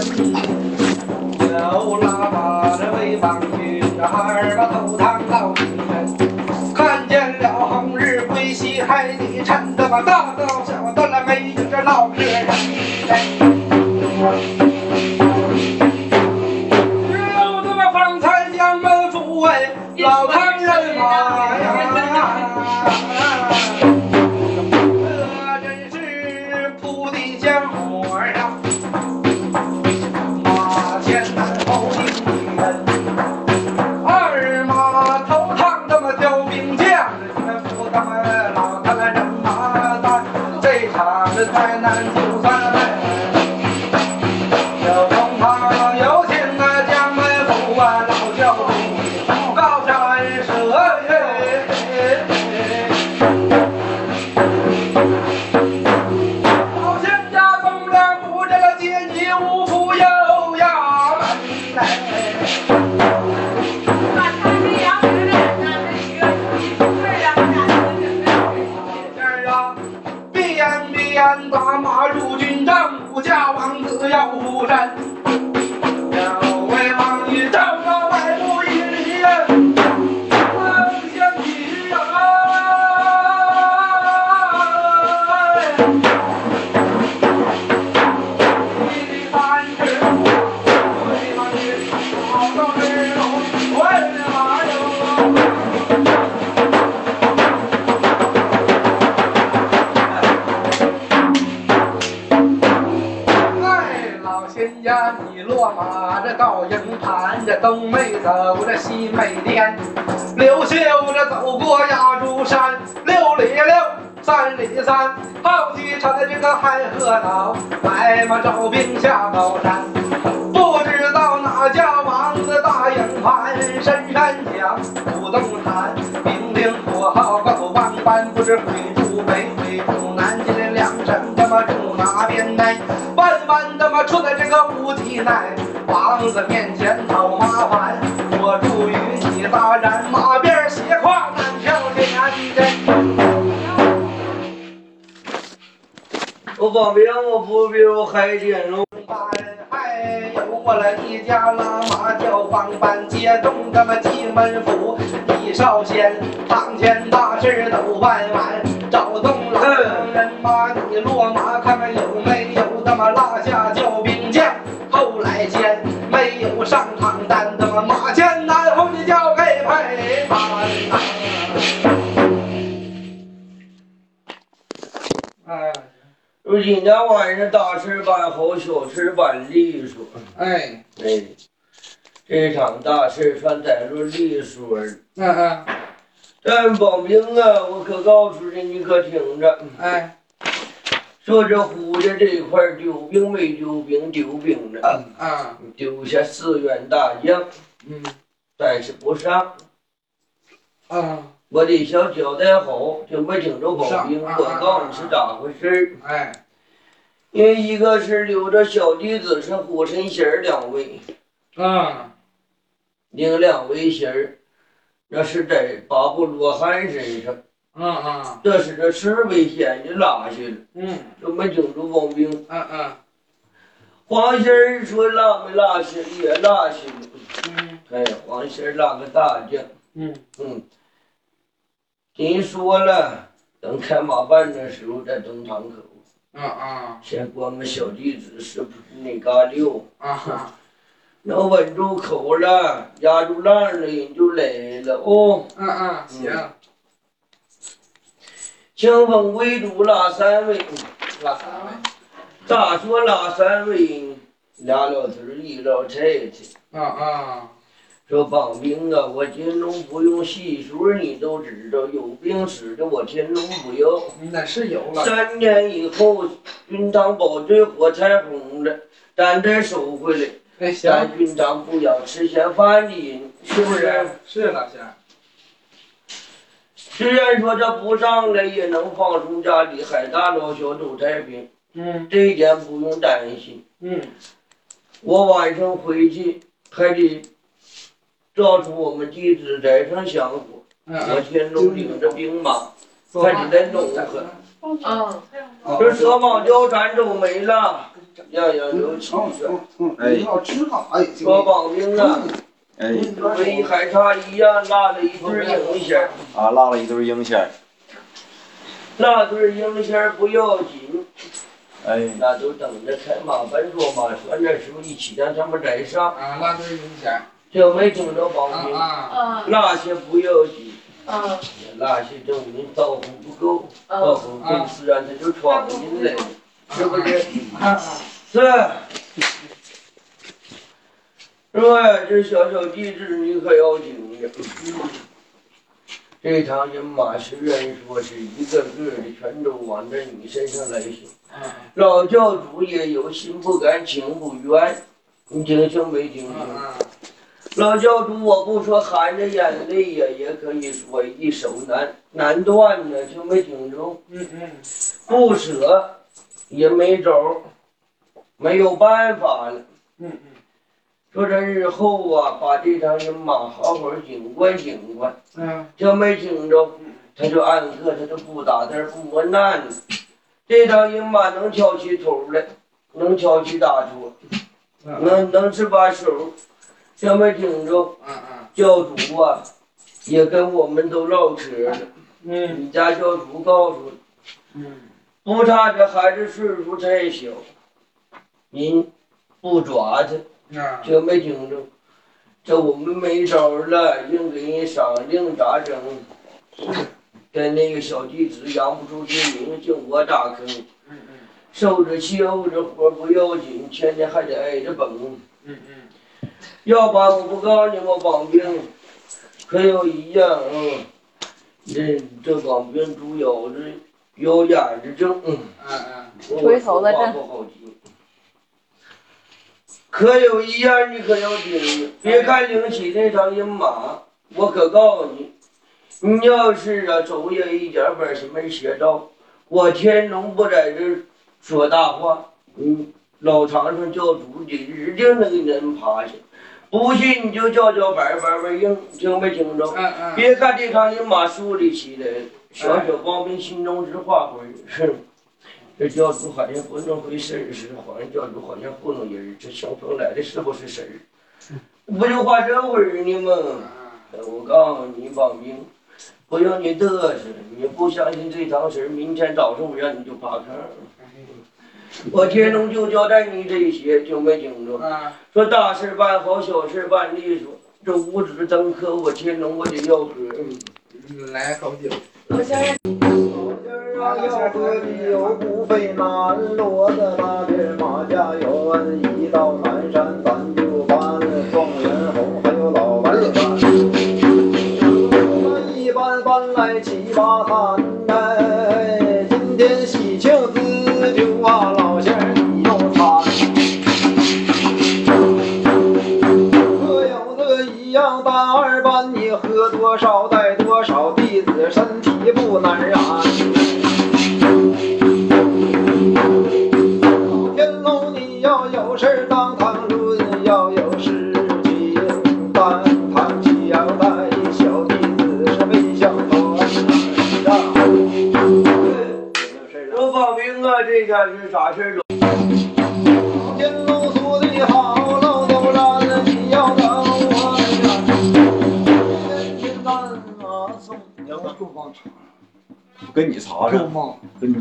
有喇叭的威风军，二把头堂到敌人，看见了红日归西海的臣，他妈大刀小刀了没有这老客人。有这么方才将门抚慰老打马入军帐，武家王子要护山。老仙家，你落马这到营盘，这东没走，这西没颠，刘秀这走过压竹山，六里六，三里三，好几场的这个海河岛，白马招兵下高山，不知道哪家王的大营盘，深山墙，不动弹，兵兵火号够万般，不知会住北会住南，今天两省他妈住哪边来？万般他妈出在这个无敌奈，王子面前讨麻烦，我祝与你大人马鞭斜挎难挑天真。我方便我海天龙，还有我了一家拉马叫帮办接动他妈进门府，李少先堂前大事都办完，找动老人马你落马看看有没有他妈落下救兵将，后来见没有上场单，他妈马前南后你叫给陪伴呐。哎如今天晚上大事办好，小事办利索。哎，哎，这场大事算在着利索儿。嗯嗯，但保兵啊，我可告诉你，你可听着，哎，说这胡家这一块丢兵没丢兵，丢兵了，啊，丢下四员大将，嗯，但是不上。啊，我得想交代好，听没听着保兵？我告诉你是咋回事儿。哎，因为一个是留着小弟子是虎神仙儿两位，啊，另两位仙儿那是在八部罗汉身上，啊啊，这是这十位仙家拉下了，嗯，这没听着保兵？嗯嗯，黄仙儿说拉没拉去也拉去了，嗯。哎，黄仙儿拉个大将，嗯，嗯，人说了，等开马办的时候再登堂口。啊啊，先关个小弟子是不是那嘎溜？啊哈，能稳住口了，压住浪了，人就来了哦。嗯嗯，行，清风为主拉三位，拉三位，咋说拉三位？俩老头儿一老太太啊啊，说帮兵啊，我天龙不用细数，你都知道，有病使的我天龙不要。那是有了，三年以后，军堂保罪火柴红了，咱再收回来。咱军长不要吃闲饭的人，是不是？是了，行，虽然说这不上来也能放松家里，海大老小都太平，嗯。这一点不用担心。嗯，我晚上回去还得照出我们弟子在上香火，嗯我天龙领着兵马，嗯，还得再弄个，嗯，这蛇蟒貂蝉都没了，样样有气势。哎。要吃啥也行。说绑兵啊，哎。唯一还差一样，落了一对鹰仙儿。啊，落了一对鹰仙儿，那对鹰仙儿不要紧，哎。那都等着开马奔坐马船的时候一起让他们来上。啊，那对影响。就没听着绑兵，啊那些不要紧，啊那些证明道行不够，道行够自然他就闯进来，是不是？啊。是。是吧？这小小地址你可要紧着。这堂人马虽然说是一个个的全都往着你身上来行，老教主也有心不甘情不愿，你听清没听清？老教主，我不说含着眼泪呀，也可以说一手难难断呢，听没听着？嗯嗯。不舍也没招，没有办法了。嗯嗯。说这日后啊，把这趟人马好好警官警官，嗯听没听着？他就暗刻他就不打字儿不磨难了。这趟人马能挑起头来，能挑起大桌，能能是把手，听没听着？嗯嗯。教主啊，也跟我们都唠嗑了。嗯你家教主告诉嗯。不差这孩子岁数太小，您不抓他，啊。听没听着？这我们没招了，硬给人赏硬咋整？跟那个小弟子扬不出去名，进我打坑，嗯嗯受着气候着活不要紧，天天还得挨着绷。嗯嗯。要把我不告诉你们绑兵，可有一样，嗯，这这绑兵主要是有眼子正，嗯，嗯嗯。我垂头的说话不好听。可有一样你可要听着，别看领起那场人马，我可告诉你，你要是啊走也一点本事没学着，我天龙不在这说大话，嗯，老长生教主的指定能给人爬下。不信你就叫叫板板板硬，听没听着？嗯嗯。别看这场人马树立起来，小小帮兵心中直化灰。是，这教主好像不那回事儿似的，好像教主好像糊弄人儿。这小风来的是不是神儿？不就话这味儿呢吗？我告诉你，帮兵，不用你嘚瑟，你不相信这趟事儿，明天早上我让你就趴炕儿。我天龙就交代你这些，听没听着？啊。说大事办好，小事办利索。这五指登科，我天龙我得要喝。嗯。来好酒。我先要喝的有不费南锣的那边马家有恩，一到南山咱就搬状元红，还有老白干。一般搬来七八坛哎，今天喜庆子酒啊，老仙儿你又参。可有的一样大二班，你喝多少带多少，弟子身体不难燃。下是啥事儿都。天龙说的好，老头然你要等我呀。天天咱啊送，要不住帮茶，跟你查查，跟你妈。